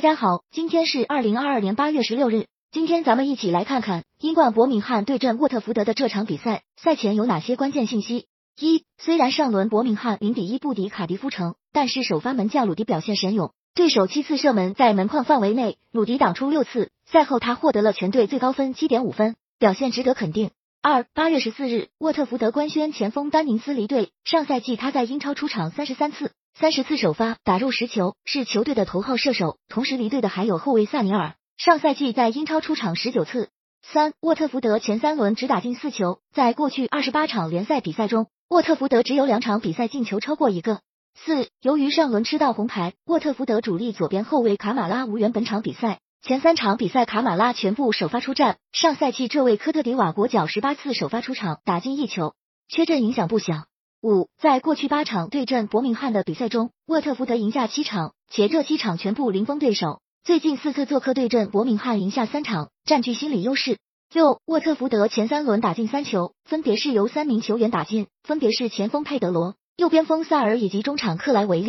大家好，今天是二零二二年八月十六日。今天咱们一起来看看英冠伯明翰对阵沃特福德的这场比赛，赛前有哪些关键信息？一、虽然上轮伯明翰零比一不敌卡迪夫城，但是首发门将鲁迪表现神勇，对手七次射门在门框范围内，鲁迪挡出六次。赛后他获得了全队最高分七点五分，表现值得肯定。二、八月十四日，沃特福德官宣前锋丹宁斯离队，上赛季他在英超出场三十三次。三十次首发打入十球，是球队的头号射手。同时离队的还有后卫萨尼尔，上赛季在英超出场十九次。三，沃特福德前三轮只打进四球，在过去二十八场联赛比赛中，沃特福德只有两场比赛进球超过一个。四，由于上轮吃到红牌，沃特福德主力左边后卫卡马拉无缘本场比赛。前三场比赛卡马拉全部首发出战，上赛季这位科特迪瓦国脚十八次首发出场，打进一球，缺阵影响不小。五，在过去八场对阵伯明翰的比赛中，沃特福德赢下七场，且这七场全部零封对手。最近四次做客对阵伯明翰赢下三场，占据心理优势。六，沃特福德前三轮打进三球，分别是由三名球员打进，分别是前锋佩德罗、右边锋萨尔以及中场克莱维利。